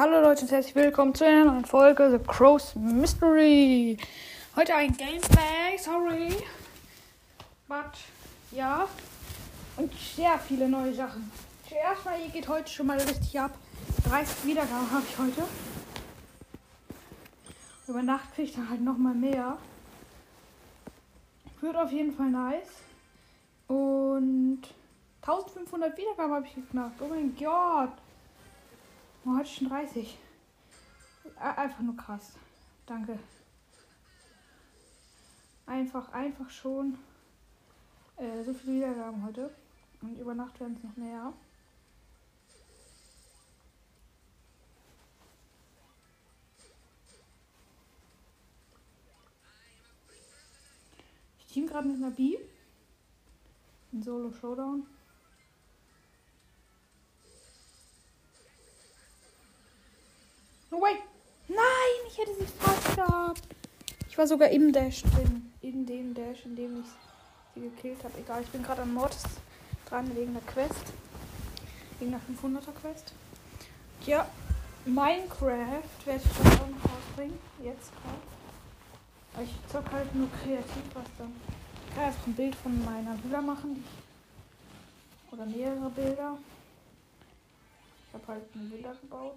Hallo Leute und herzlich willkommen zu einer neuen Folge The Crow's Mystery. Heute ein Gameplay, sorry. But, ja. Und sehr viele neue Sachen. Zuerst mal, hier geht heute schon mal richtig ab. 30 Wiedergaben habe ich heute. Über Nacht kriege ich dann halt nochmal mehr. Wird auf jeden Fall nice. Und 1500 Wiedergaben habe ich geknackt. Oh mein Gott. Oh, heute schon 30. Einfach nur krass. Danke. Einfach, einfach schon äh, so viele Wiedergaben heute. Und über Nacht werden es noch mehr. Ich team gerade mit einer B. In Solo Showdown. No way! Nein, ich hätte sie fast gehabt. Ich war sogar im Dash drin. In dem Dash, in dem ich sie gekillt habe. Egal, ich bin gerade an Mortis dran wegen der Quest. Wegen der 500er Quest. Ja, Minecraft werde ich dann auch noch rausbringen. Jetzt gerade. Ich zock halt nur kreativ was dann. Ich kann einfach ein Bild von meiner Villa machen. Oder mehrere Bilder. Ich habe halt eine Villa gebaut.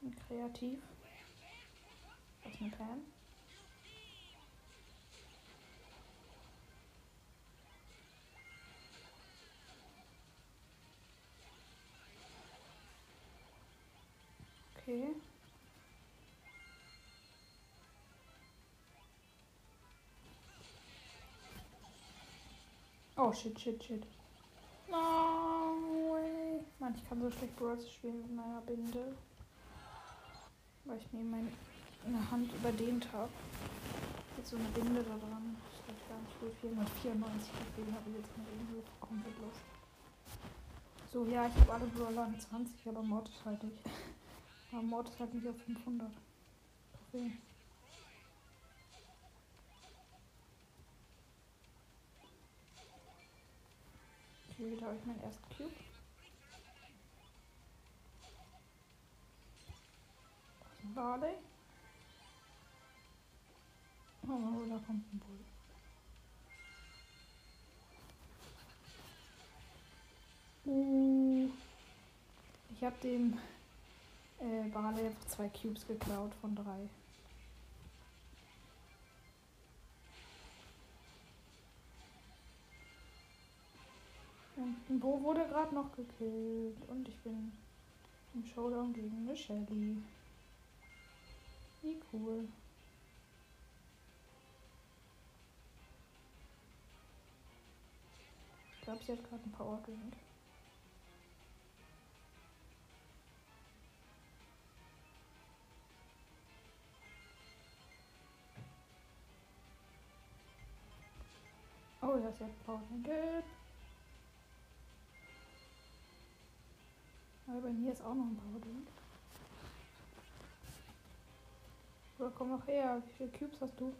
Und kreativ. Was ist ein Plan? Okay. Oh shit, shit, shit. No way. Mann, ich kann so schlecht Bros spielen mit meiner Binde. Weil ich mir meine Hand überdehnt habe. Jetzt so eine Binde da dran. Das ist nicht gut. 494 deswegen habe ich jetzt mal irgendwie komplett Lust. So, ja, ich habe alle Brawler an 20, aber Mord ist halt nicht. Aber Mord ist halt nicht auf 500. Okay. Okay, da habe ich meinen ersten Cube. Barley. Oh, da kommt ein Bull. Uh, ich habe dem äh, Barley einfach zwei Cubes geklaut von drei. Und Bo wurde gerade noch gekillt. Und ich bin im Showdown gegen eine Shelly. Wie cool. Ich glaube, sie hat gerade einen Power Drink. Oh ja, sie hat Power Drink. Aber mir ist auch noch ein Power Drink. Oder komm noch her. Wie viele Cubes hast du?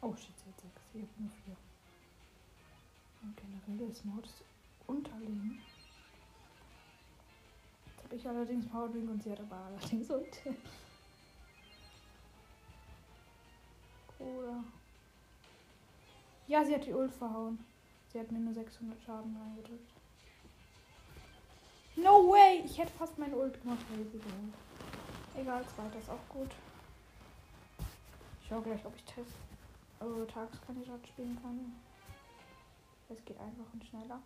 Oh shit, hat sechs. Ich hab nur vier. Und generell ist Mords unterlegen. Jetzt habe ich allerdings Power Drink und sie hat aber allerdings und. Oder. Ja, sie hat die Ult verhauen. Sie hat mir nur 600 Schaden reingedrückt. No way! Ich hätte fast meine Ult gemacht. Egal, zweiter ist auch gut. Ich schau gleich, ob ich Test also Tagskandidat spielen kann. Es geht einfach und schneller.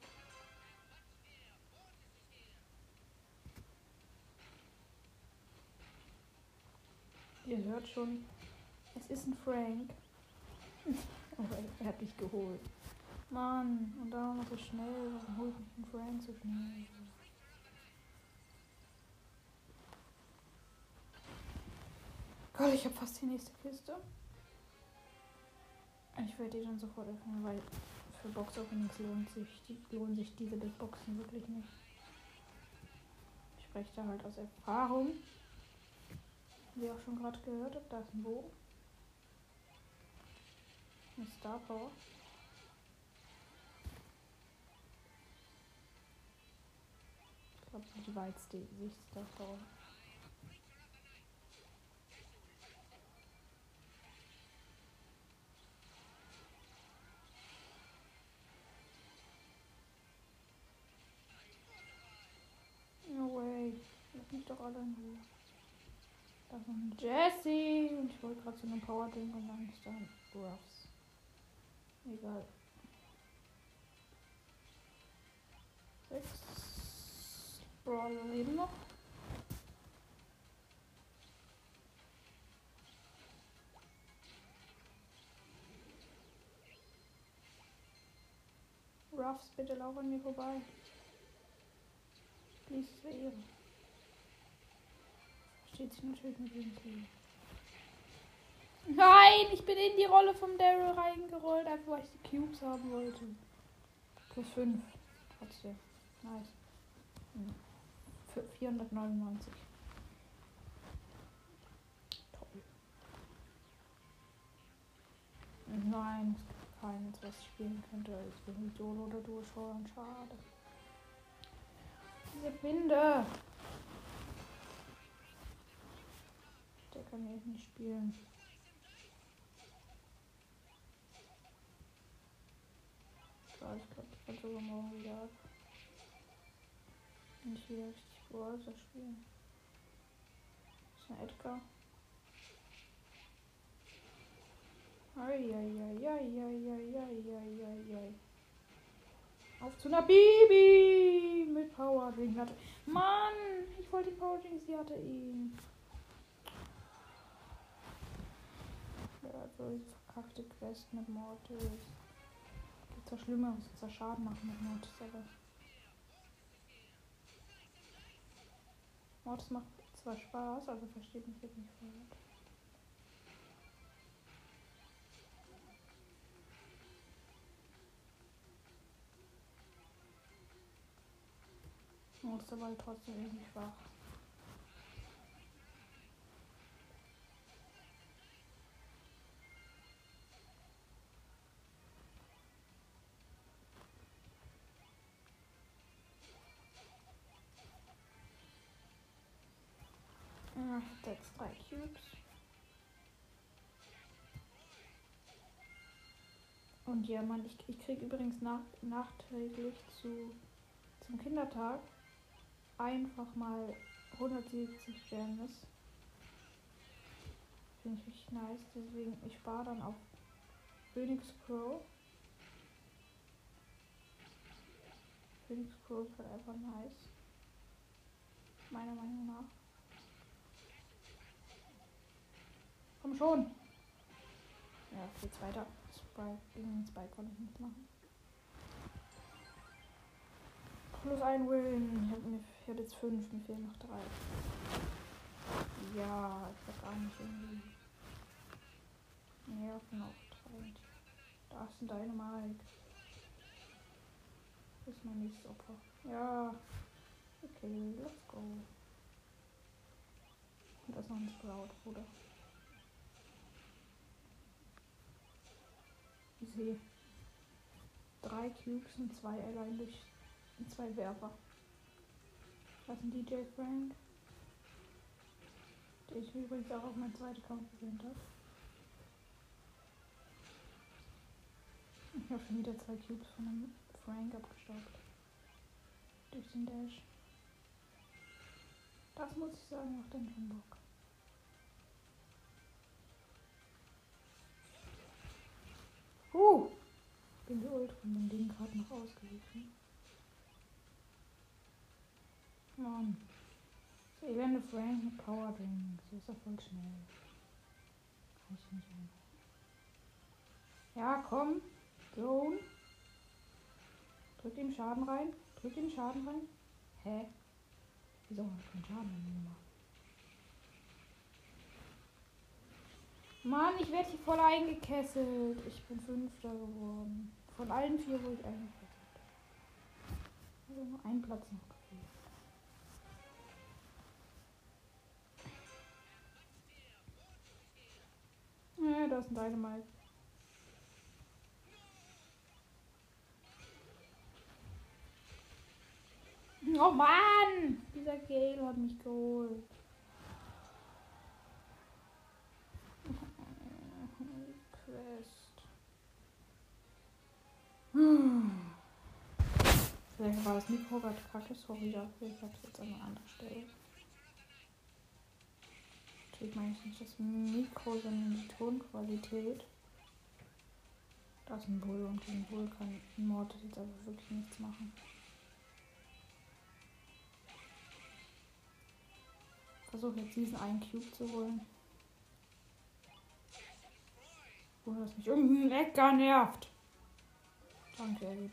Ihr hört schon, es ist ein Frank. oh, er hat mich geholt. Mann, und dann noch so schnell. Warum holt mich ein Frank so schnell? Gott, ich habe fast die nächste Kiste. Ich werde die dann sofort öffnen, weil für Box-Openings lohnt sich, die, lohnen sich diese Big Boxen wirklich nicht. Ich spreche da halt aus Erfahrung. Wie auch schon gerade gehört habt, da ist ein Bogen. Eine Star Power. die weitste Sicht davon. No way. Ruhe. Da ist ein Jesse. Und ich wollte gerade zu einem Power-Ding und dann ist da ein Ruffs. Egal. Sechs Brawler leben noch. Ruffs, bitte lauf an mir vorbei. Please, es wäre Versteht sich natürlich mit dem Leben. Nein, ich bin in die Rolle vom Daryl reingerollt, einfach weil ich die Cubes haben wollte. Plus 5. Trotzdem. Nice. Hm. Für 499. Toll. Nein, keines, was ich spielen könnte. Ich will nicht Solo oder Duo schauen. Schade. Diese Binde. Der kann ich nicht spielen. Ja, ich glaube, ich kann sogar morgen wieder ab. Nicht wieder richtig Browser spielen. Das ist ein Edgar. Eieieiei. Auf zu einer Bibi mit Power hatte. Mann, ich wollte die Power Ring, sie hatte ihn. Die verkackte Quest mit Mortis. Gibt zwar Schlimmeres, zwar Schaden machen mit Mortis, aber. Mortis macht zwar Spaß, also versteht mich jetzt nicht falsch. Mortis aber halt trotzdem irgendwie schwach. Ach, jetzt drei Cubes. Und ja, Mann, ich, ich krieg übrigens nach, nachträglich zu, zum Kindertag einfach mal 170 Gems. Finde ich richtig nice. Deswegen, ich spare dann auf Phoenix Crow. Phoenix Crow ist halt einfach nice. Meiner Meinung nach. Komm schon. Ja, geht's weiter. Spike, gegen Spike kann ich nichts machen. Plus ein Win. Ich habe hab jetzt fünf, mir fehlen noch drei. Ja, ich weiß gar nicht irgendwie. Nerven auftreibt. Da ist ein Dynamite. Das ist mein nächstes Opfer. Ja. Okay, let's go. Und da ist noch ein Sprout, Bruder. Ich sehe drei Cubes und zwei allein durch zwei Werfer. Das ist ein DJ Frank. Der ich übrigens auch auf meinen zweiten Account gewöhnt habe. Ich habe schon wieder zwei Cubes von einem Frank abgestaubt. Durch den Dash. Das muss ich sagen, macht dann schon Bock. Uh! Bin geholt dem Ding gerade noch ausgewichen. Mann. So, ich werde Frank mit Power Drinks. Das ist doch voll schnell. Ich nicht einfach. Ja, komm. Zone. Drück ihm Schaden rein. Drück ihm Schaden rein. Hä? Wieso hat keinen Schaden gemacht? Mann, ich werde hier voll eingekesselt. Ich bin Fünfter geworden. Von allen vier, wo ich eingekesselt. Also nur ein Platz noch. Ja, da ist ein Dynamite. Oh Mann! Dieser Gale hat mich geholt. Quest. Hm. Vielleicht war das Mikro gerade kacke, sorry dafür. Ich hab's jetzt an einer anderen Stelle. Natürlich meine ich nicht das Mikro, sondern die Tonqualität. Da ist ein Bull und gegen Bull kann Mortis jetzt aber wirklich nichts machen. Versuche jetzt diesen einen Cube zu holen. Ohne dass mich irgendwie Edgar nervt. Danke, er geht.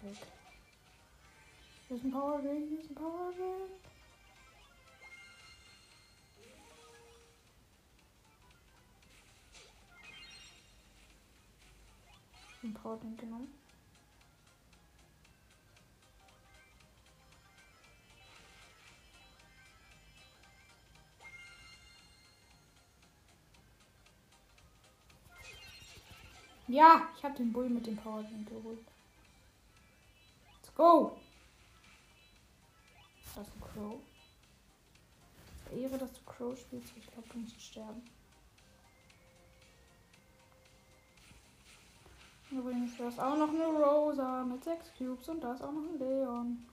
Hier ist ein Power Ring, hier ist ein Power Ring. Ein Power Ring genommen. Ja, ich habe den Bull mit dem Power geholt. Go! Das ist ein Crow. Ehre, dass du Crow spielst. Ich glaube, du musst sterben. Übrigens, da ist auch noch eine Rosa mit sechs Cubes und da ist auch noch ein Leon.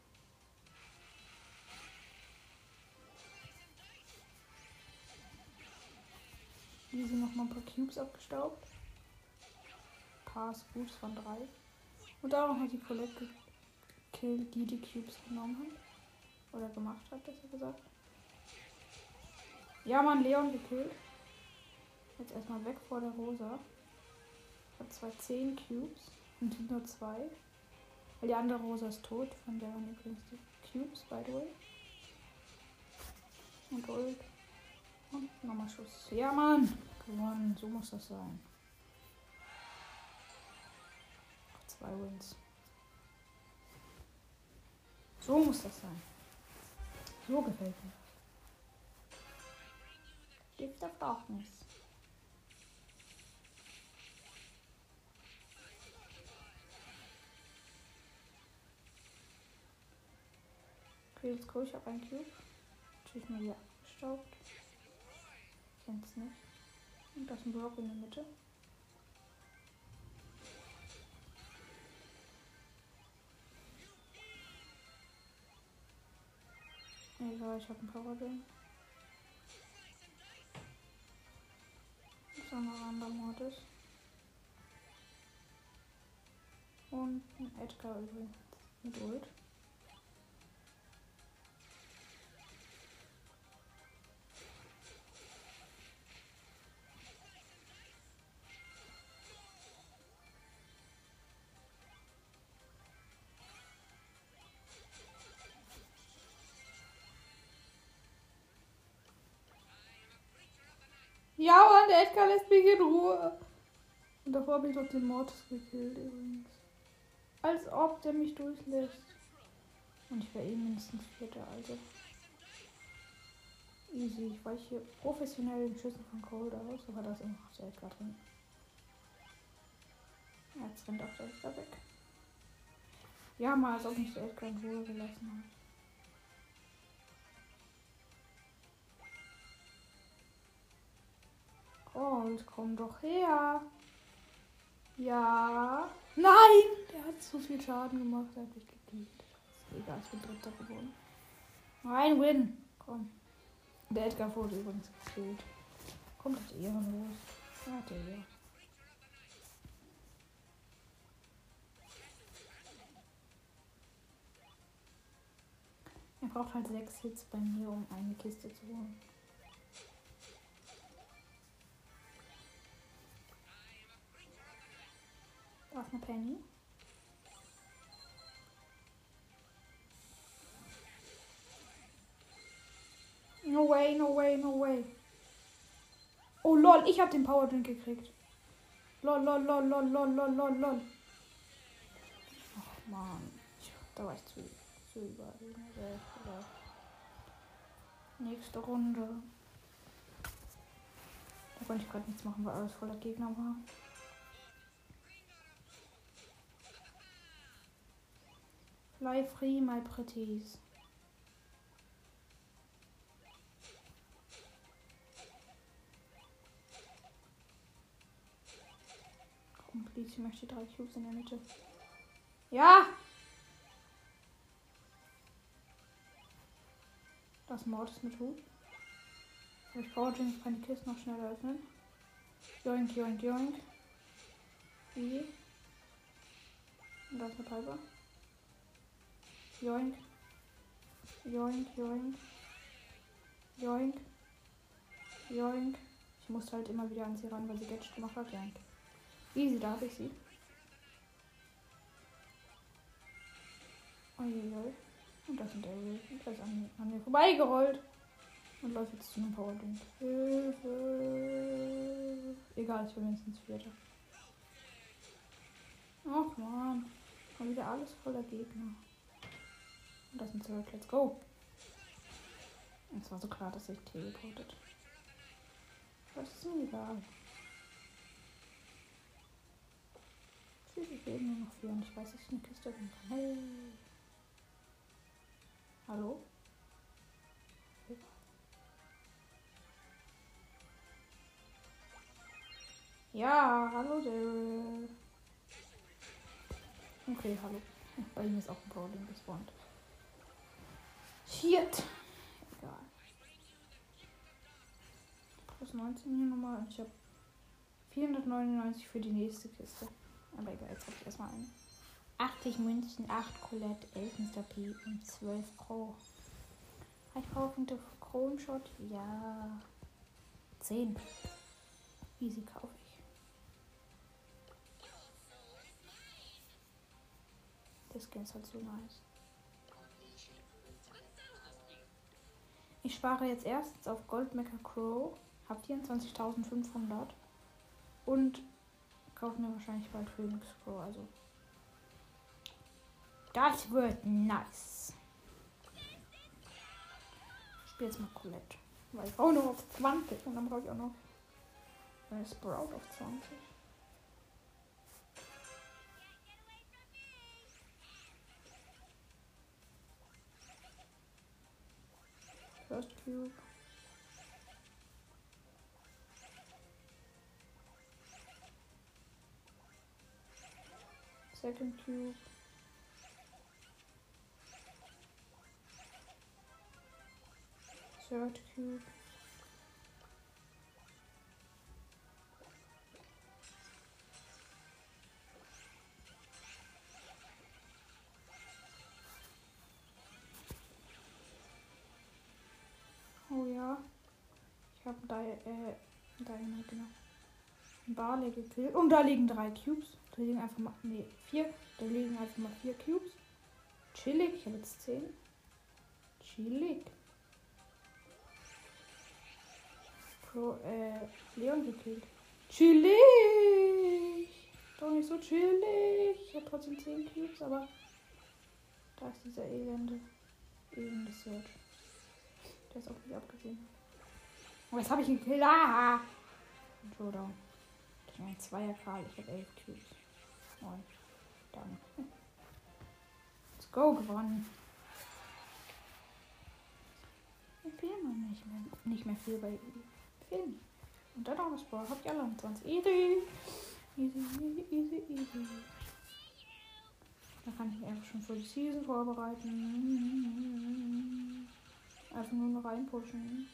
Hier sind noch mal ein paar Cubes abgestaubt. Ein paar Scoops von drei. Und auch noch die Colette gekillt, die die Cubes genommen hat. Oder gemacht hat, besser gesagt. Ja, man, Leon gekillt. Jetzt erstmal weg vor der Rosa. Ich habe zwar 10 Cubes und nur zwei. Weil die andere Rosa ist tot. Von der waren übrigens die Cubes, by the way. Und Gold. Und nochmal Schuss. Ja, Mann! Gewonnen. So muss das sein. Zwei Wins. So muss das sein. So gefällt mir. Gift of Darkness. Okay, let's go. Ich habe einen Cube. Natürlich mal hier abgestaubt. Kenn's nicht. Und das ist ein Block in der Mitte. Egal, ich habe einen Power Ring. Ist auch noch ein anderer Mortis. Und ein Edgar übrigens mit Ult. Edgar lässt mich in Ruhe. Und davor habe ich doch den Mortis gekillt übrigens. Als ob der mich durchlässt. Und ich wäre eh mindestens Vierter, also. Easy. Ich weiche professionell den Schüssen von Cold aus, aber da ist immer noch der drin. Jetzt rennt auch der Edgar weg. Ja, mal als ob mich der Edgar in Ruhe gelassen hat. Und komm doch her. Ja. Nein! Der hat zu viel Schaden gemacht. Er hat mich gekillt. Egal, ich bin Dritter geworden. Ein Win. Komm. Der Edgar wurde übrigens gekillt. Kommt das ehrenlos. Ja, der hier. Er braucht halt sechs Hits bei mir, um eine Kiste zu holen. Ist eine Penny. No way, no way, no way. Oh lol, ich hab den Power Drink gekriegt. Lol, lol, lol, lol, lol, lol, lol, lol. Ach man, da war ich zu, zu überall. Nächste Runde. Da konnte ich gerade nichts machen, weil alles voller Gegner war. Fly free, my pretties. Komm, ich möchte drei Cubes in der Mitte. Ja! Das Mord ist mit Hut. Ich brauche den, kann die Kiste noch schneller öffnen. Joink, joink, joink. Wie? Und da ist eine Piper. Joink. Joink, joink. Joink. Joink. Ich muss halt immer wieder an sie ran, weil sie Gadget gemacht hat. Joink. Easy, da habe ich sie. Uiuiui. Und das sind der Das ist an, an mir vorbeigerollt. Und läuft jetzt zu einem Power Dunk. Hilfe. Egal, ich bin mindestens Vierter. Ach man. Schon wieder alles voller Gegner. Und das sind Zurück. Let's go. Es war so klar, dass sich teleportet. Das ist mir egal. Schließlich leben nur noch vier und ich weiß, dass ich eine Kiste kann. Hey. Hallo? Ja, hallo Daryl. Okay, hallo. Bei ihm ist auch ein Brawling gespawnt. Shit. Egal. Plus 19 hier nochmal. Ich habe 499 für die nächste Kiste. Aber egal, jetzt habe ich erstmal einen. 80 Münzen, 8 Colette, 11 Mr. P und 12 Crow. Habe ich Powerpunkte für Kronshot? Ja. 10. Easy kaufe ich. Der Skin ist halt so nice. Ich spare jetzt erstens auf Goldmecker Crow, habe 24.500 und kaufe mir wahrscheinlich bald Phoenix Crow. Also das wird nice. Ich spiele jetzt mal Colette. Weil ich brauche nur auf 20 und dann brauche ich auch noch Sprout auf 20. First Cube. Second Cube. Third Cube. Oh ja. Ich habe da, äh, da genau. Barley gekillt. Und da liegen drei Cubes. Da liegen einfach mal, nee, vier. Da liegen einfach mal vier Cubes. Chillig. Ich habe jetzt zehn. Chillig. Pro, äh, Leon gekillt. Chillig. Doch nicht so chillig. Ich habe trotzdem zehn Cubes, aber da ist dieser elende, elende Search. Der ist auch nicht abgesehen. Oh, jetzt habe ich ihn gekillt. Ah! Showdown. Ich ein Zweier Karl. Ich habe elf Cubes. Neun. Dann. Let's go, gewonnen. Ich fehlen noch nicht mehr, nicht mehr viel bei. Fehlen. Und dann auch das Ball. Habt ihr alle 20. Easy. Easy, easy, easy, easy. Da kann ich mich einfach schon für die Season vorbereiten. Einfach nur noch reinpushen.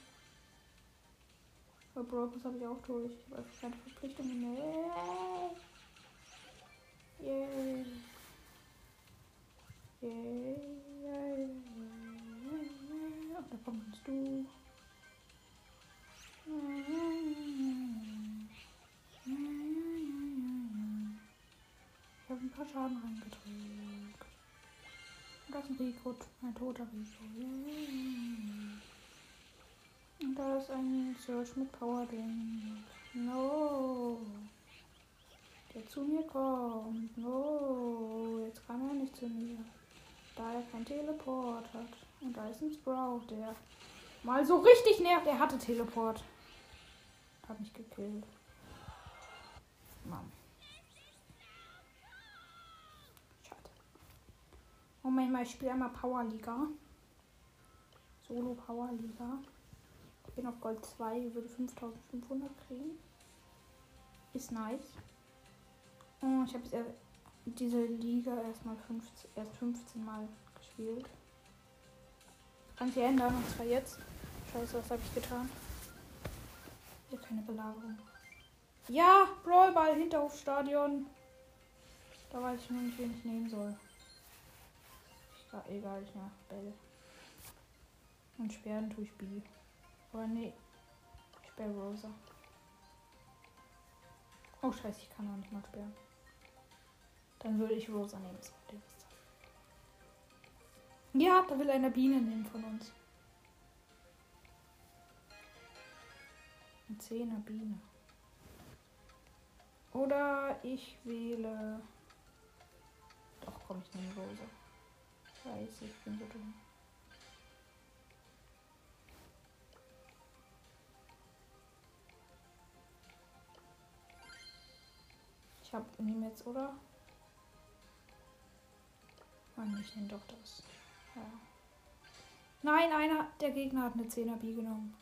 Bei Brokers habe ich auch durch. Ich habe einfach keine Verpflichtungen mehr. Yay. Yay. Yay. Und da kommst du. Ich habe ein paar Schaden reingedrückt. Und da ist ein Rico, ein toter Rico. Und da ist ein Search mit Power Ding. No. Der zu mir kommt. No. Jetzt kann er nicht zu mir. Da er kein Teleport hat. Und da ist ein Sprout, der mal so richtig nervt. Er hatte Teleport. Hat mich gekillt. Mann. Moment mal, ich spiele einmal Power Liga. Solo Power Liga. Ich bin auf Gold 2, würde 5500 kriegen. Ist nice. Oh, ich habe diese Liga erstmal 15, erst 15 Mal gespielt. Kann sie ändern, und zwar jetzt. Scheiße, was habe ich getan? Hier keine Belagerung. Ja, Brawlball, Hinterhofstadion. Da weiß ich nur nicht, wen ich nehmen soll. Ja, egal, ich mach Bell. Und sperren tue ich B. Oder nee. Ich sperre Rosa. Oh scheiße, ich kann auch nicht mal sperren. Dann würde ich Rosa nehmen. Ja, da will einer Biene nehmen von uns. Ein Zehner Biene. Oder ich wähle. Doch, komm, ich nehme Rosa. Scheiße, ich bin so dumm. Ich hab nehme jetzt, oder? Mann, ich nehme doch das. Ja. Nein, einer der Gegner hat eine 10er B genommen.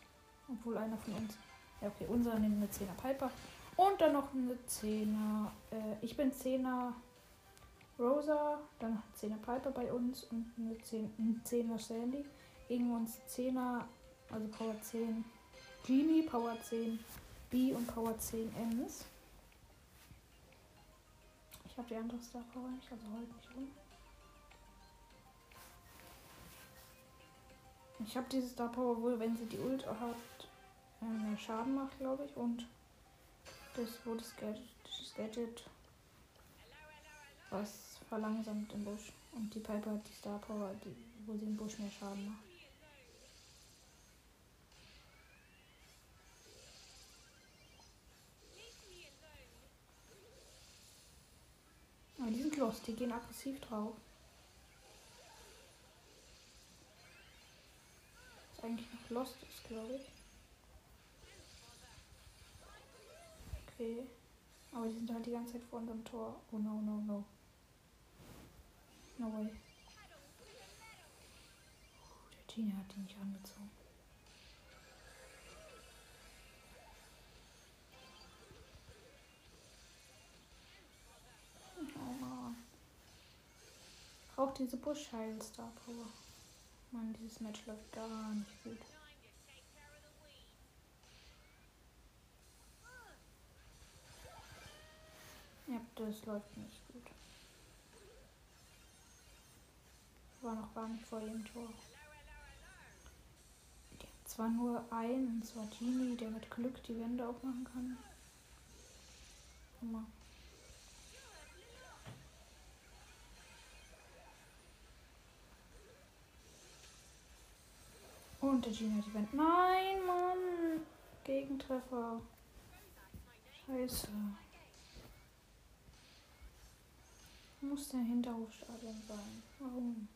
Obwohl einer von uns. Ja, okay, unser nimmt eine 10er Piper. Und dann noch eine 10er. Äh, ich bin 10er Rosa, dann 10er Piper bei uns und eine 10, ein 10er Sandy. Gegen uns 10er, also Power 10 Genie, Power 10 B und Power 10 Ms. Ich habe die andere Star Power nicht, also heute nicht rum. Ich habe diese Star Power wohl, wenn sie die Ult hat, äh, mehr Schaden macht, glaube ich. Und das, Gadget, das Gadget was verlangsamt im Busch. Und die Piper hat die Star Power, die, wo sie im Busch mehr Schaden macht. Aber die sind lost, die gehen aggressiv drauf. Was eigentlich noch lost ist, glaube ich. Okay. Aber die sind halt die ganze Zeit vor unserem Tor. Oh no, no, no. No way. Der Tina hat die nicht angezogen. Oh Mann. Diese Buschheil Star Power. Mann, dieses Match läuft gar nicht gut. Ja, das läuft nicht gut. War noch gar nicht vor dem Tor. Die haben zwar nur einen, und zwar Genie, der mit Glück die Wände aufmachen kann. Hammer. Und der Genie hat die Wände. Nein, Mann! Gegentreffer. Scheiße. Muss der Hinterhofstadion sein. Warum?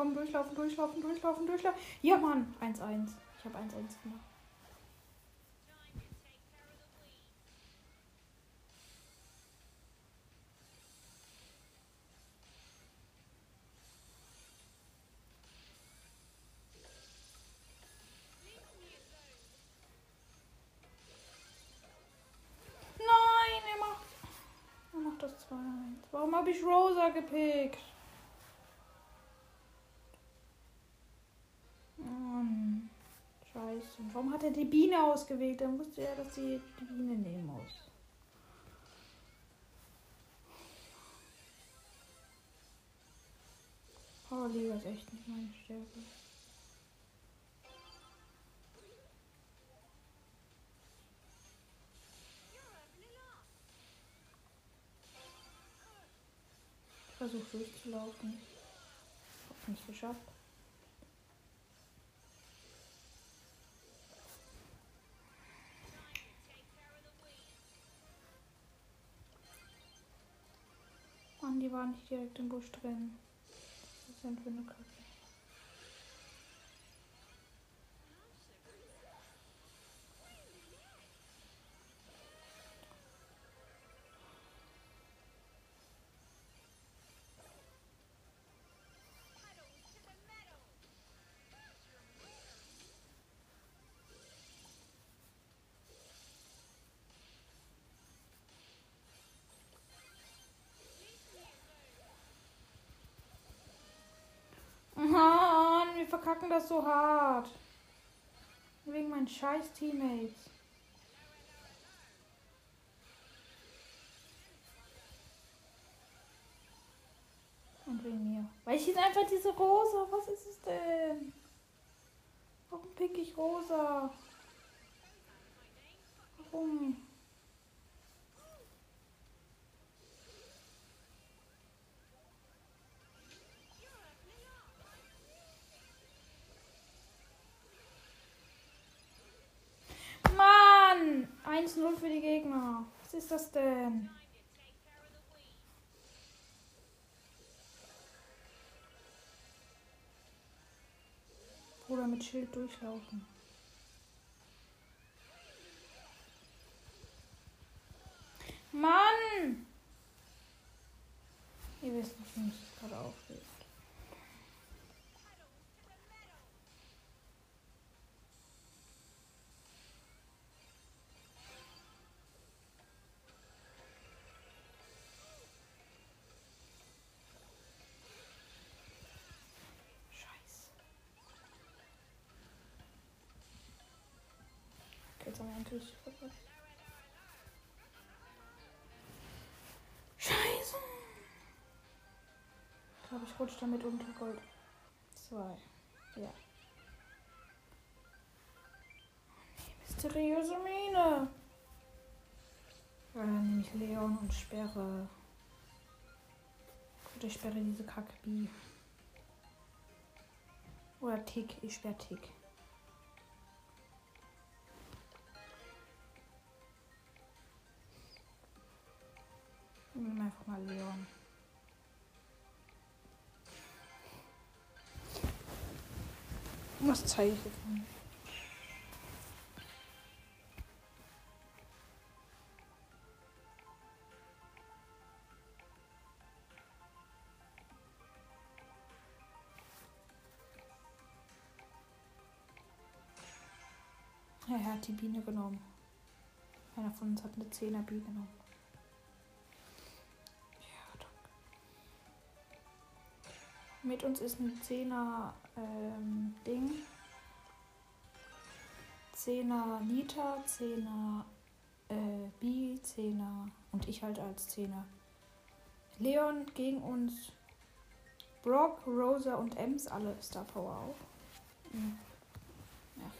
Komm, durchlaufen, durchlaufen, durchlaufen, durchlaufen. Ja, Mann. 1-1. Ich habe 1-1 gemacht. Nein, macht. Macht das 2-1. Warum habe ich Rosa gepickt? Mann. Scheiße. Warum hat er die Biene ausgewählt? Dann wusste er, dass sie die Biene nehmen muss. Powerliga ist echt nicht meine Stärke. Ich versuche durchzulaufen. Hab's nicht geschafft. Die waren nicht direkt im Busch drin. Was ist denn für eine Kacke? Das so hart. Wegen meinen scheiß Teammates. Und wegen mir. Weil ich jetzt einfach diese Rosa. Was ist es denn? Warum pick ich Rosa? Warum? 1-0 für die Gegner. Was ist das denn? Oder mit Schild durchlaufen. Mann! Ihr wisst nicht, wie mich gerade aufregt. Verpasst. Scheiße. Ich glaube, ich rutsche damit unter Gold. Zwei. Ja. Mysteriöse Mine. Ja, dann nehme ich Leon und sperre. Gut, ich sperre diese Kackbi. Oder Tick. Ich sperre Tick. Was zeige ich jetzt mal? Ja, er hat die Biene genommen. Einer von uns hat eine 10er Biene genommen. Mit uns ist ein 10er ähm, Ding. 10er Nita, 10er äh, B, 10er und ich halt als 10er. Leon gegen uns. Brock, Rosa und Ems, alle Star Power auch. Mhm. Ja.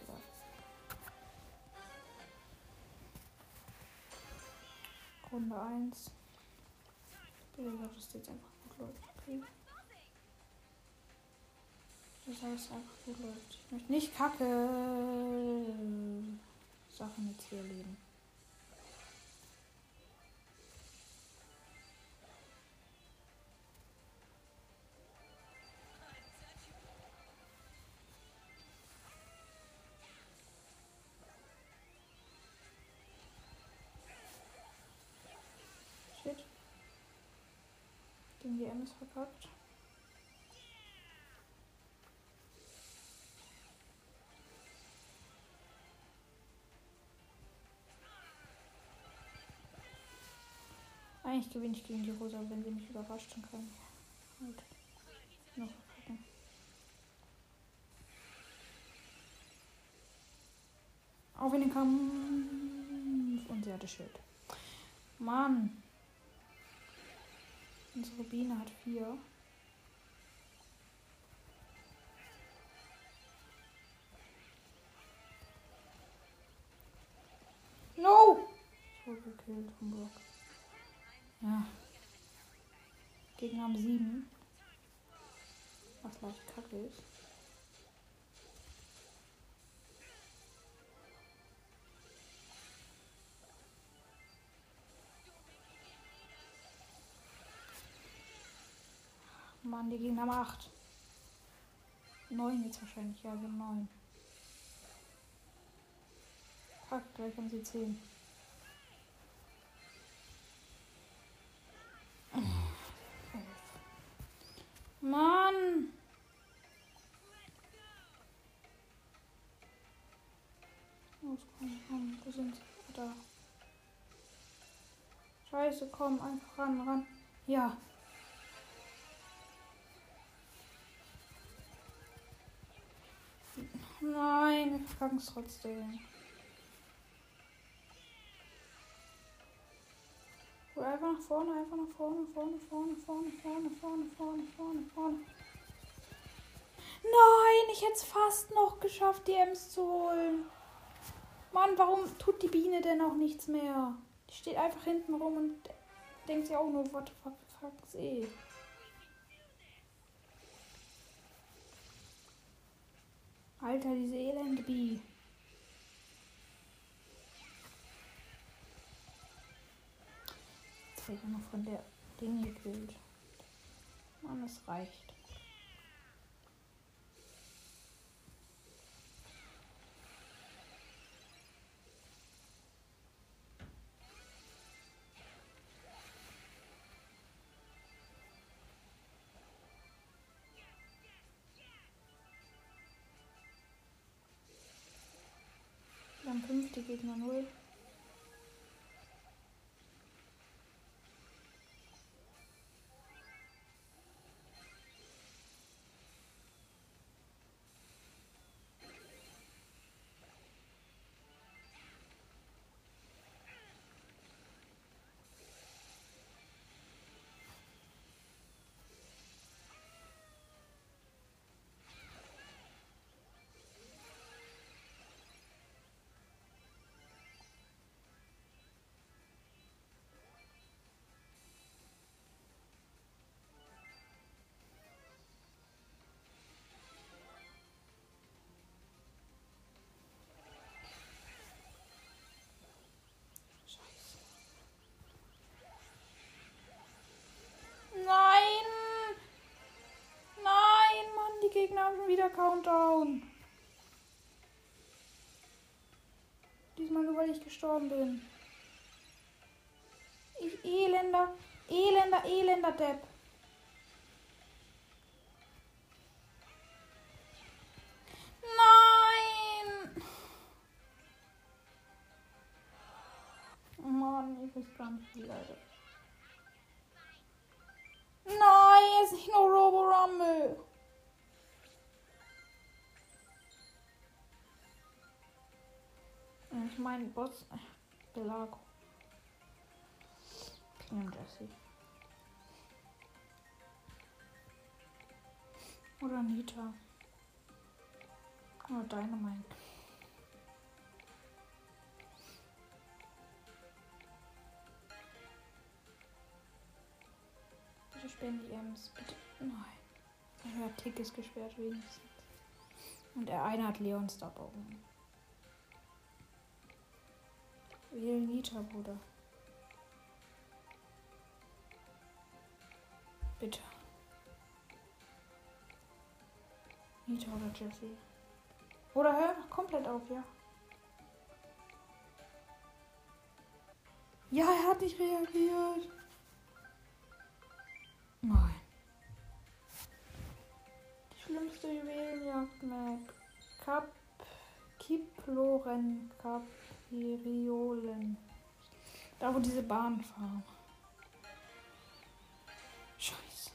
Runde 1. Bitte sag, dass das jetzt einfach gut läuft. Okay. Das heißt einfach gut läuft. Ich möchte nicht kacke Sachen jetzt hier erleben. Shit. Den GM ist verkackt. Eigentlich gewinne ich gegen die Rosa, wenn sie mich überraschen kann. Halt. Noch verkacken. Auf in den Kampf. Und sie hatte Schild. Mann. Unsere Biene hat vier. No! Ich wurde gekillt vom Block. Ja. Gegner haben sieben. Was leicht kacke ist. Mann, die Gegner haben acht. Neun jetzt wahrscheinlich, ja, genau neun. Fuck, gleich haben sie zehn. Mann! Los, komm, komm, wo sind sie? Da. Scheiße, komm, einfach ran, ran. Ja. Nein, wir verkacken es trotzdem. Einfach nach vorne, einfach nach vorne, vorne, vorne, vorne, vorne, vorne, vorne, vorne, vorne. Nein, ich hätte es fast noch geschafft, die Ems zu holen. Mann, warum tut die Biene denn auch nichts mehr? Die steht einfach hinten rum und denkt sich auch nur, what the fuck, fuck, eh. Alter, diese elende Bi. Ich noch von der Ding gekillt. Mann, es reicht. Gestorben bin. Ich elender, elender, elender Depp. Nein! Mann, ich weiß gar nicht wie, Leute. Ich meine Boss. Belago. Clean Jesse. Oder Nita. Oder Dynamite. Bitte sperren die Ems. Bitte. Nein. Der Tick ist gesperrt wenigstens. Und er eine hat Leon Starbogen. Wähl Nita, Bruder. Bitte. Nita oder Jesse. Oder hör komplett auf, ja. Ja, er hat nicht reagiert. Nein. Die schlimmste Juwelenjagd, Mac. Kap. Kiploren. Kap. Periolen. Da, wo diese Bahn fahren. Scheiße.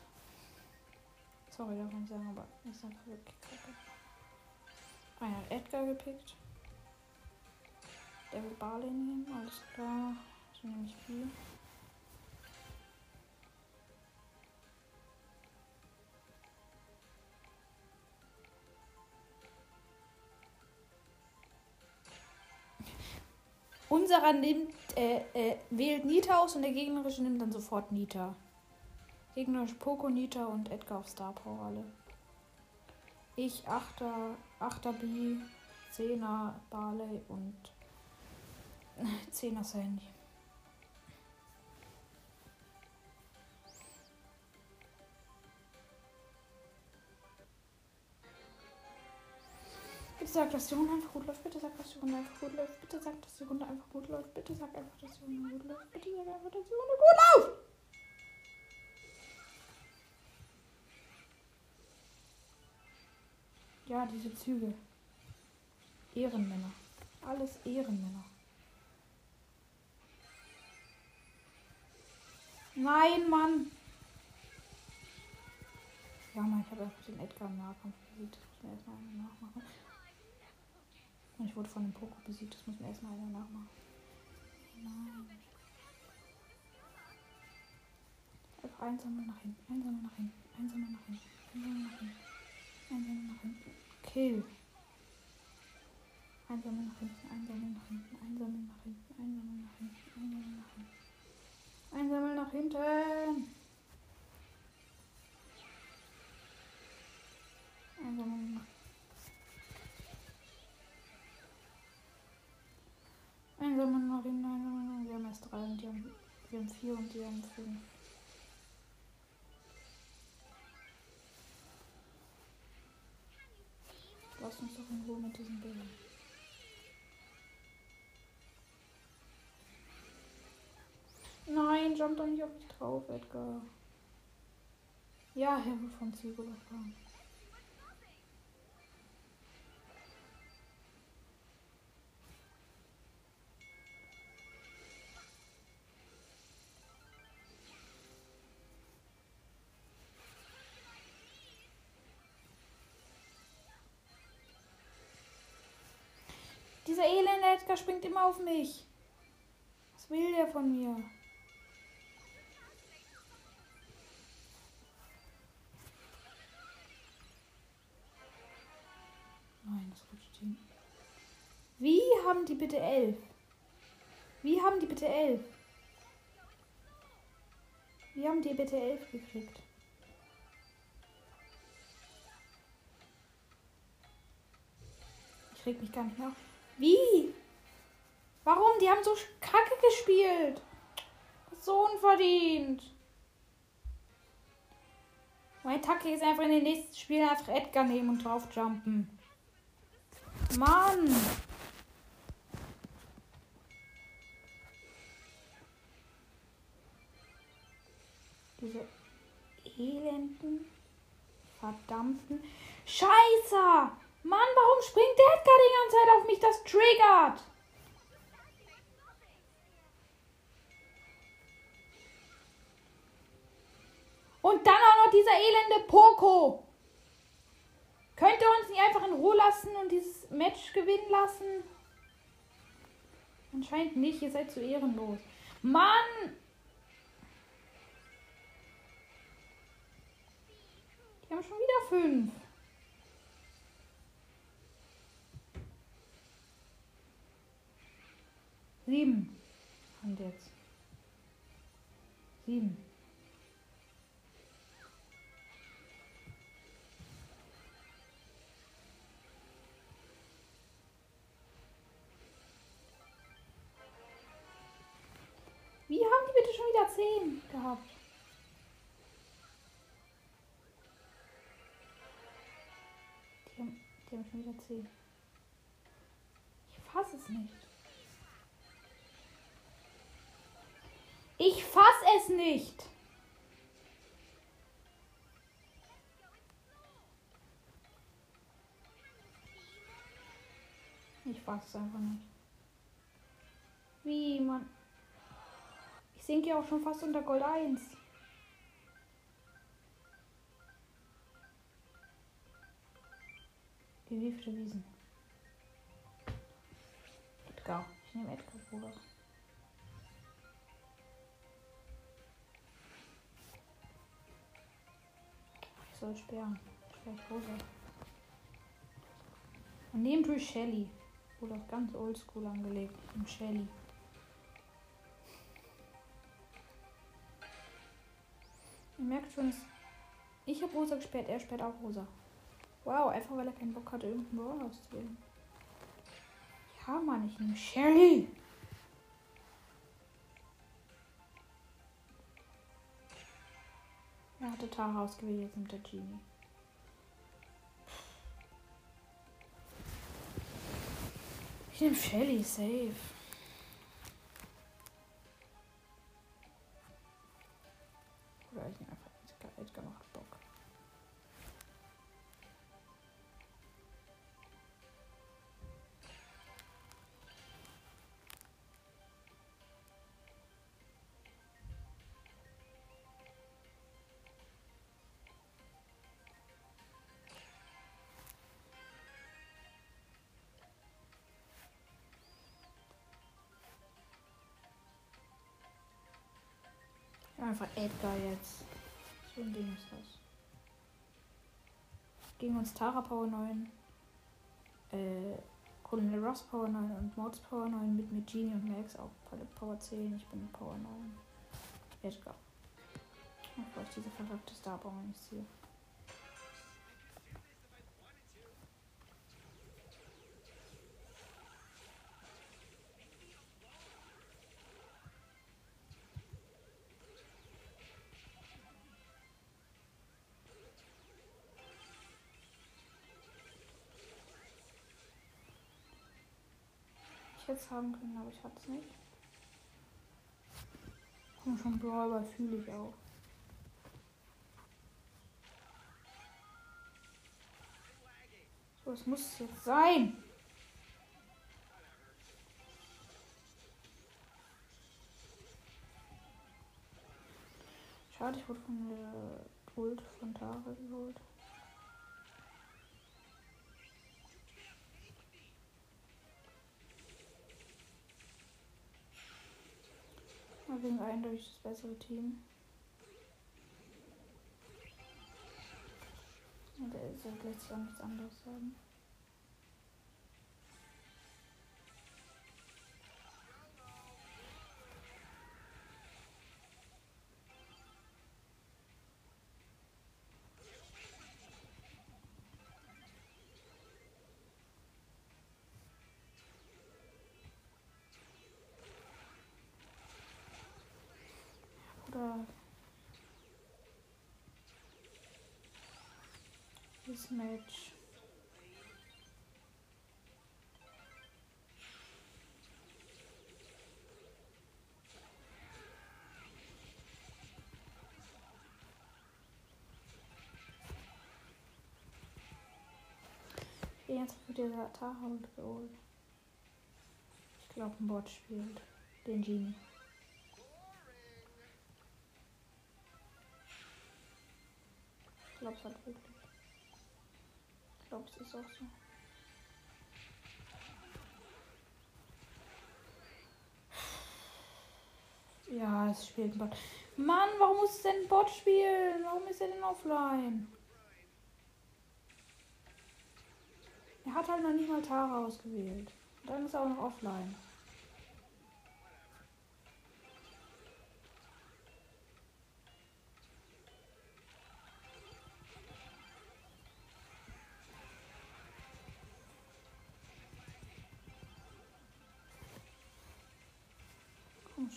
Sorry, darf man sagen, aber ist einfach wirklich kacke. Einer hat Edgar gepickt. Der will Barley nehmen, alles klar. Das ist nämlich viel. Unserer nimmt, äh, äh, wählt Nita aus und der gegnerische nimmt dann sofort Nita. Gegnerische Poco, Nita und Edgar auf Star Power alle. Ich, Achter, Achter B, Zehner Barley und Zehner Sandy. Sag, dass die Runde einfach gut läuft. Bitte sag, dass die Runde einfach gut läuft. Bitte sag, dass die Runde einfach gut läuft. Bitte sag einfach, dass die Runde gut läuft. Bitte sag einfach, dass die Runde gut läuft. Ja, diese Züge. Ehrenmänner. Alles Ehrenmänner. Nein, Mann. Ja, Mann, ich habe einfach den Edgar im Nahkampf besiegt. Das muss ich erstmal nachmachen. Und ich wurde von einem Poko besiegt. Das muss mir erstmal einer nachmachen. Nein. Einfach einsammeln nach hinten. Einsammeln nach hinten. Einsammeln nach hinten. Einsammeln nach hinten. Einsammeln nach hinten. Kill. Einsammeln nach hinten. Einsammeln nach hinten. Einsammeln nach hinten. Einsammeln nach hinten. Einsammeln nach hinten. Einsammeln nach hinten. Einsammeln nach Einsammeln nach hinten. Einsammeln. Wir haben erst drei und die haben, wir haben vier und die haben fünf. Lass uns doch in Ruhe mit diesen Bildern. Nein, jump doch nicht auf mich drauf, Edgar. Ja, Herr wird vom Edgar springt immer auf mich. Was will der von mir? Nein, das rutscht hin. Wie haben die bitte elf? Wie haben die bitte elf? Wie haben die bitte elf gekriegt? Ich reg mich gar nicht mehr auf. Wie? Warum? Die haben so kacke gespielt. So unverdient. Mein Taktik ist einfach in den nächsten Spielen einfach Edgar nehmen und drauf jumpen. Mann! Diese elenden, verdammten Scheiße! Mann, warum springt der Edgar die ganze Zeit auf mich? Das triggert! Und dann auch noch dieser elende Poco. Könnt ihr uns nicht einfach in Ruhe lassen und dieses Match gewinnen lassen? Anscheinend nicht, ihr seid zu ehrenlos. Mann! Die haben schon wieder fünf. Sieben. Und jetzt. Sieben. Schon wieder zehn gehabt? Die haben, die haben schon wieder zehn. Ich fasse es nicht. Ich fass es nicht. Ich fass es einfach nicht. Wie, man. Sinke ja auch schon fast unter Gold 1. Wie viele Wiesen? Edgar. Ich nehme Edgar, Bruder. Ich soll sperren. Vielleicht Rosa. Und neben tue ich Shelly. Oder ganz oldschool angelegt. Und Shelly. Ihr merkt schon, ich habe Rosa gesperrt, er sperrt auch Rosa. Wow, einfach weil er keinen Bock hatte, irgendeinen Brawler auszuwählen. Ja, Mann, ich nehme Shelly. Er hatte Tara ausgewählt, jetzt nimmt der Genie. Ich nehme Shelly, safe. Einfach Edgar jetzt. So ein Ding ist das. Gegen uns Tara Power 9. Äh, Colonel Ross Power 9 und Mords Power 9 mit, mit Genie und Max auch Power 10. Ich bin Power 9. Edgar. Bevor ich diese verrückte Starbombe nicht sehe. Es haben können, aber ich es nicht. Komm schon, Brawler fühle ich auch. So, es muss es jetzt sein. Schade, ich wurde von der Ult von Tara geholt. Mal wegen eindeutig das bessere Team. Und er halt letztlich auch nichts anderes sagen. Das Match. Jetzt wird dieser Tahout geholt. Ich glaube, ein Bot spielt den Genie. Ich glaube es halt wirklich. Ich glaube, es ist auch so. Ja, es spielt ein Bot. Mann, warum muss es denn ein Bot spielen? Warum ist er denn offline? Er hat halt noch nicht mal Tara ausgewählt. Und dann ist er auch noch offline.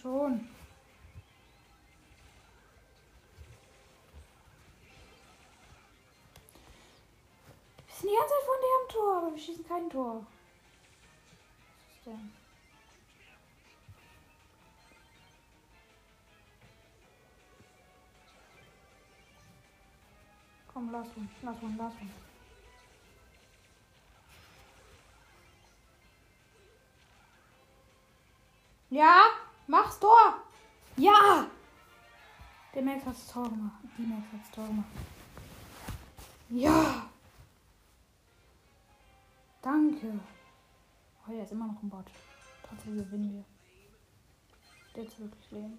Schon. Wir sind die ganze Zeit von der am Tor, aber wir schießen kein Tor. Was ist denn? Komm, lass uns, lass uns, lass uns. Ja, mach's Tor. Ja. Der Max hat's Tor gemacht. Die Max hat's Tor gemacht. Ja. Danke. Oh, der ist immer noch ein Bot. Trotzdem gewinnen wir. Der ist wirklich lame.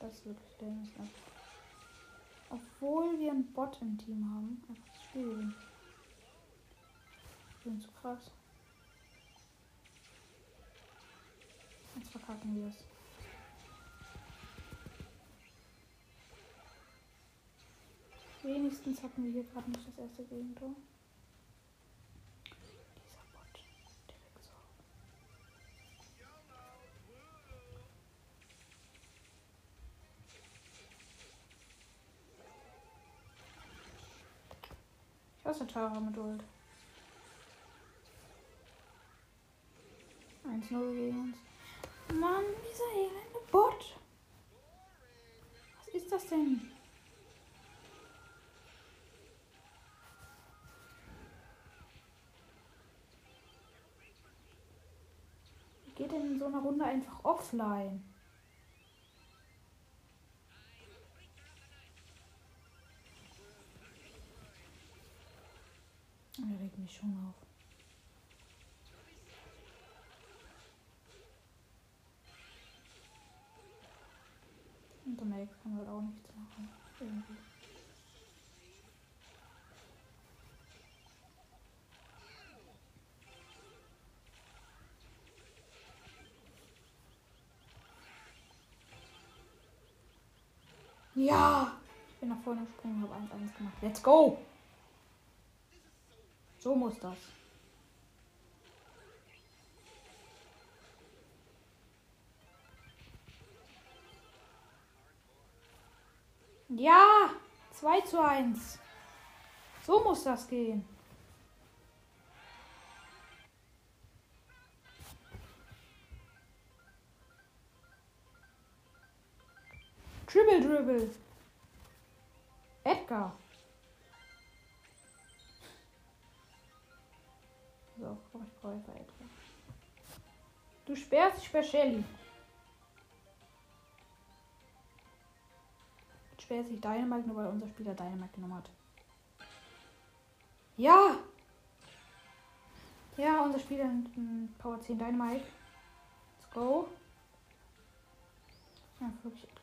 Das ist wirklich lame. Obwohl wir einen Bot im Team haben. Einfach das Spiel. Ich bin zu krass. Jetzt verkacken wir es. Wenigstens hatten wir hier gerade nicht das erste Gegentor. Dieser Bot, der Wichser. Ich hasse Tara mit Ult. 1-0 gegen uns. Mann, dieser elende Bot. Was ist das denn? Geht denn in so einer Runde einfach offline? Er regt mich schon auf. Und der Max kann halt auch nichts machen. Irgendwie. Ja! Ich bin nach vorne gesprungen, habe 1-1 gemacht. Let's go! So muss das. Ja! 2 zu 1. So muss das gehen. Dribble, dribble. Edgar. So, ich brauche Edgar. Du sperrst, ich sperr Shelly. Sperrt sich Dynamite, nur weil unser Spieler Dynamite genommen hat. Ja! Ja, unser Spieler Power 10 Dynamite. Let's go. Ja, wirklich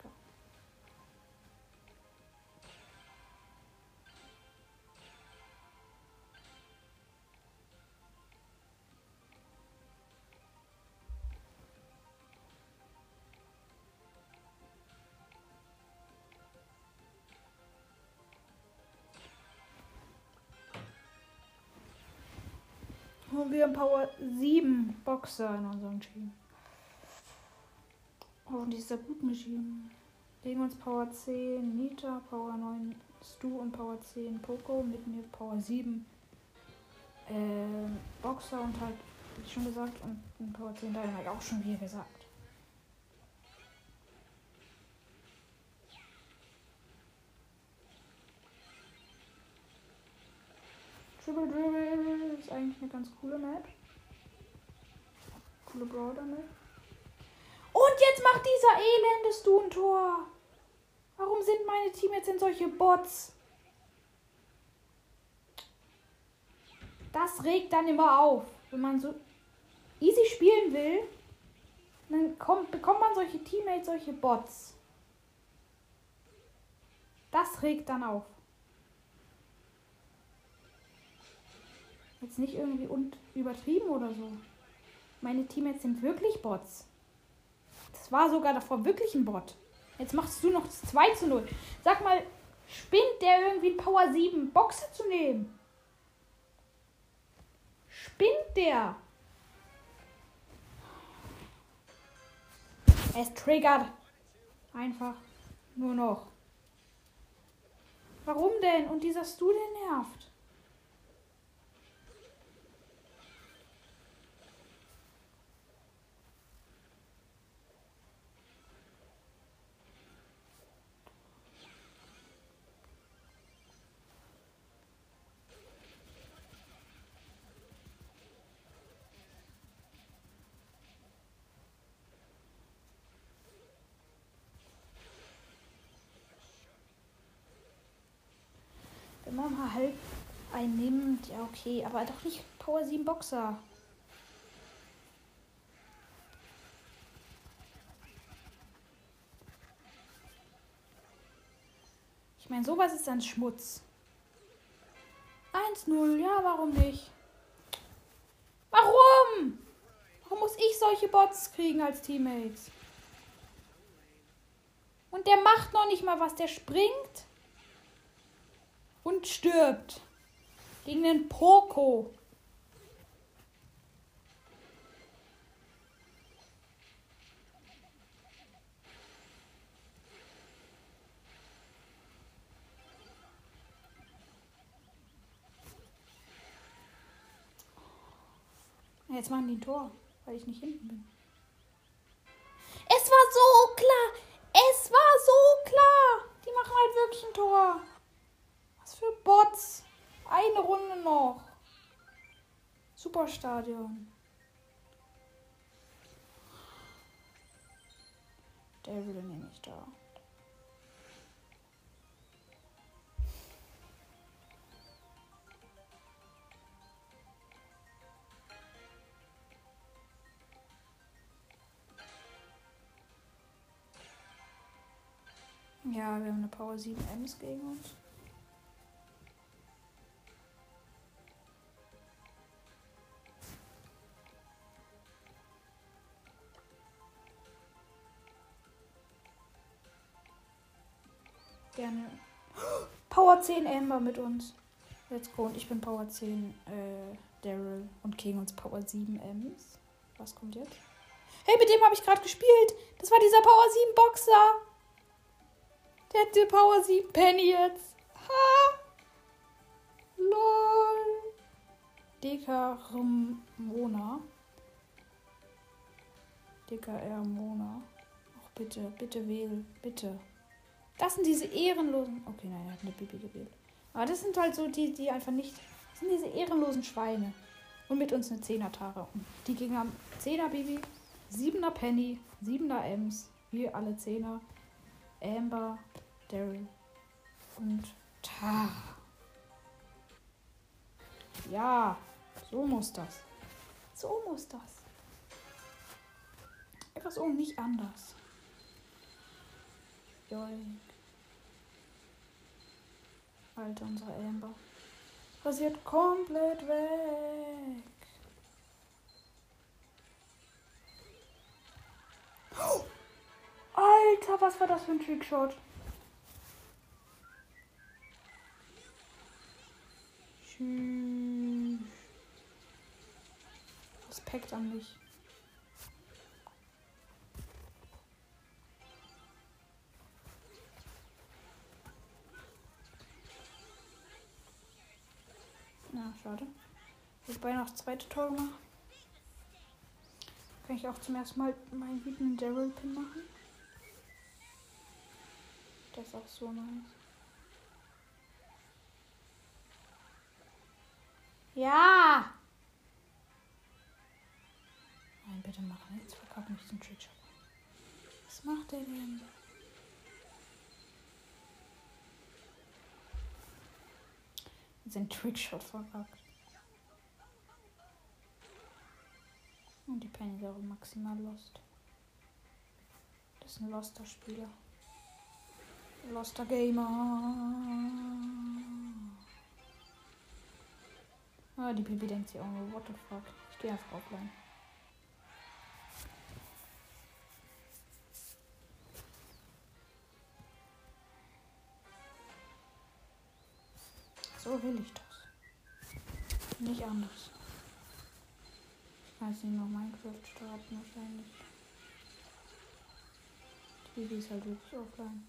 wir haben Power 7 Boxer in unserem Team. Hoffentlich ist er gut mit ihm. Uns Power 10 Nita, Power 9 Stu und Power 10 Poco. Mit mir Power 7 äh, Boxer und halt, wie schon gesagt, und Power 10 Dynamite auch schon wie gesagt. Triple Dribble ist eigentlich eine ganz coole Map. Coole Brawler Map. Und jetzt macht dieser elende Stu ein Tor. Warum sind meine Teammates denn solche Bots? Das regt dann immer auf. Wenn man so easy spielen will, dann kommt, bekommt man solche Teammates, solche Bots. Das regt dann auf. Jetzt nicht irgendwie und übertrieben oder so. Meine Teammates sind wirklich Bots. Das war sogar davor wirklich ein Bot. Jetzt machst du noch 2 zu 0. Sag mal, spinnt der irgendwie Power 7 Boxer zu nehmen? Spinnt der? Er ist triggert. Einfach. Nur noch. Warum denn? Und dieser Stu, der nervt. Wenn man halt einen nimmt, ja okay, aber doch nicht Power 7 Boxer. Ich meine, sowas ist dann Schmutz. 1-0, ja, warum nicht? Warum? Warum muss ich solche Bots kriegen als Teammates? Und der macht noch nicht mal was, der springt und stirbt. Gegen den Poco. Jetzt machen die ein Tor, weil ich nicht hinten bin. Es war so klar. Es war so klar. Die machen halt wirklich ein Tor für Bots? Eine Runde noch. Superstadion. Der will nämlich da. Ja, wir haben eine Power 7 Ms gegen uns. Gerne. Power 10 Amber mit uns. Let's go. Und ich bin Power 10 äh, Daryl und gegen uns Power 7 Ms. Was kommt jetzt? Hey, mit dem habe ich gerade gespielt. Das war dieser Power 7 Boxer. Der hat die Power 7 Penny jetzt. Ha! LOL. Deka Mona. DKR Mona. Ach, bitte, bitte wähl. Bitte. Das sind diese ehrenlosen. Okay, nein, er hat eine Bibi gewählt. Aber das sind halt so die, die einfach nicht. Das sind diese ehrenlosen Schweine. Und mit uns eine 10er Tara. Die gingen am 10er Bibi, 7er Penny, 7er Ems. Wir alle 10er. Amber, Daryl und Tara. Ja, so muss das. So muss das. Etwas so nicht anders. Joink. Alter, unsere Amber. Rasiert komplett weg. Alter, was war das für ein Trickshot? Respekt an mich. Na, schade. Ich habe noch zweite Tor gemacht. Kann ich auch zum ersten Mal meinen wütenden Daryl-Pin machen. Das ist auch so nice. Ja! Nein, bitte mach Jetzt verkauf nicht den Trickshot. Was macht der denn? Sein Trickshot verkackt. Und die Penny wäre maximal lost. Das ist ein loster Spieler. Loster Gamer. Ah, die Bibi denkt sich auch nur, what the fuck. Ich gehe einfach offline. So will ich das. Nicht anders. Ich kann jetzt nicht noch Minecraft starten wahrscheinlich. Die Bibi ist halt wirklich offline.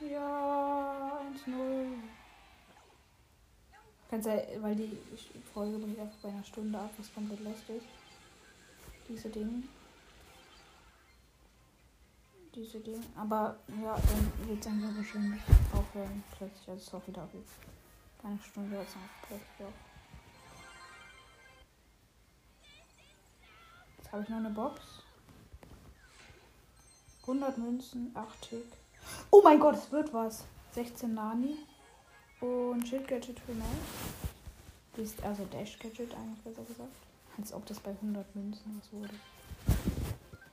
Ja, 1-0. Kannst ja, weil die Folge bricht einfach bei einer Stunde ab, was komplett lustig. Diese Dinge. Diese Dinge. Aber ja, dann wird es dann wahrscheinlich aufhören. Plötzlich, also es ist auch wieder wie eine Stunde, jetzt plötzlich auch. Jetzt habe ich noch eine Box. 100 Münzen, 8 Tick. Oh mein Gott, es wird was. 16 Nani. Und Schild Gadget für mich. Ist also Dash Gadget eigentlich besser gesagt. Als ob das bei 100 Münzen was wurde.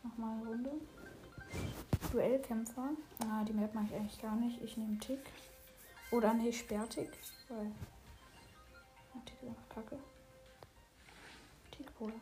Nochmal eine Runde. Duellkämpfer. Ah, die Map mache ich eigentlich gar nicht. Ich nehme Tick. Oder nee, Sperrtick. Weil. Tick ist einfach kacke. Tick, Bruder.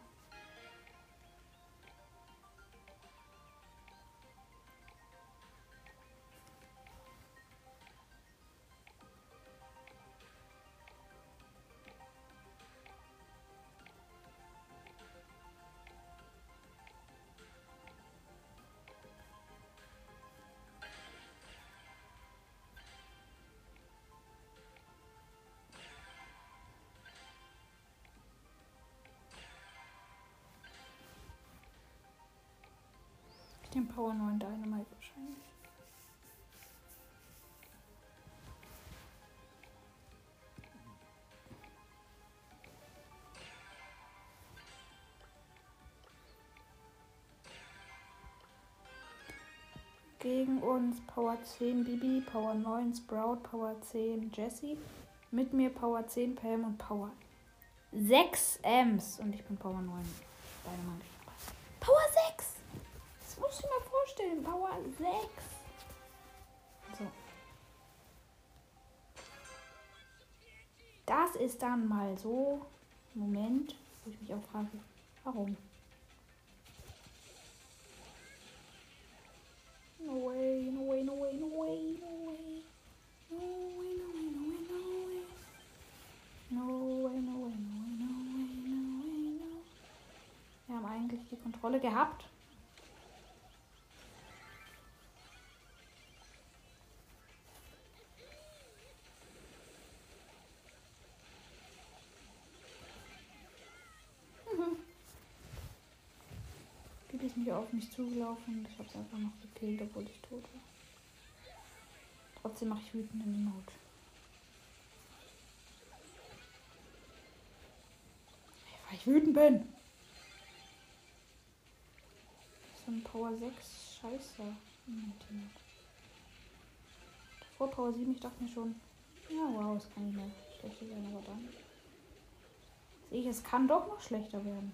Power 9 Dynamite wahrscheinlich. Gegen uns Power 10 Bibi, Power 9 Sprout, Power 10 Jessie. Mit mir Power 10 Pam und Power 6 Ms. Und ich bin Power 9 Dynamite. Power 6! Spiel. Power 6. So. Das ist dann mal so. Moment, wo ich mich auch frage, warum? No way, no way, no way, no way, no way. No way, no way, no way, no way. No way, no way, no way, no way, no way, no. Wir haben eigentlich die Kontrolle gehabt. Mich zugelaufen ich habe es einfach noch gekillt, obwohl ich tot war. Trotzdem mache ich wütenden Emote. Weil ich wütend bin. So ein Power 6 Scheiße. Vor Power 7, ich dachte mir schon, ja wow, es kann nicht mehr schlechter werden, aber dann sehe ich, es kann doch noch schlechter werden.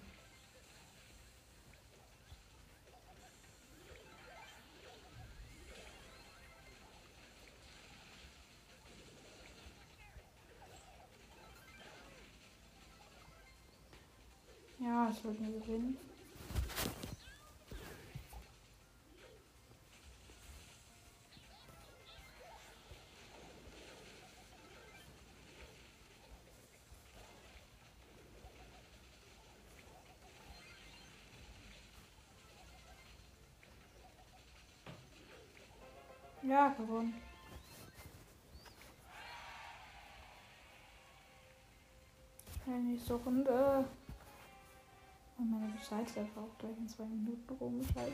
Ja, es wird mir gewinnen. Ja, gewonnen. Nächste Runde. Und meine Bescheid einfach auch gleich in zwei Minuten rum. Scheiße.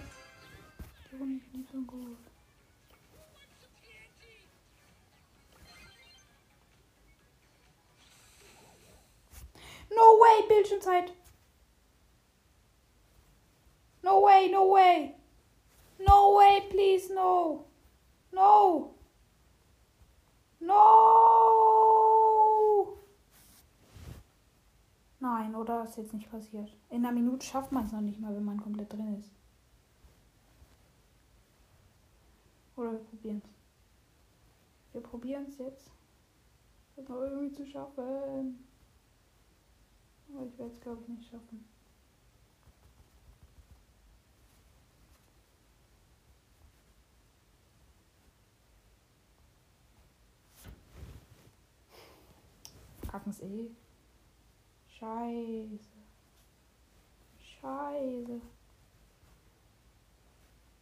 Die Runde ist nicht so gut. No way, Bildschirmzeit. No way, no way. No way, please, no. No. No. Nein, oder ist jetzt nicht passiert? In einer Minute schafft man es noch nicht mal, wenn man komplett drin ist. Oder wir probieren es. Wir probieren es jetzt. Das noch irgendwie zu schaffen. Aber ich werde es, glaube ich, nicht schaffen. Kacken es eh. Scheiße. Scheiße.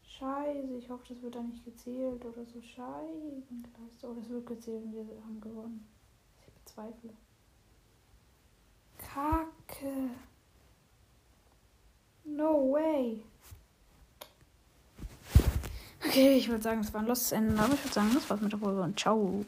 Scheiße. Ich hoffe, das wird dann nicht gezählt oder so. Scheibenkleister. Oh, das wird gezählt und wir haben gewonnen. Ich bezweifle. Kacke. No way. Okay, ich würde sagen, es war ein lostes Ende. Aber ich würde sagen, das war's mit der Folge und ciao.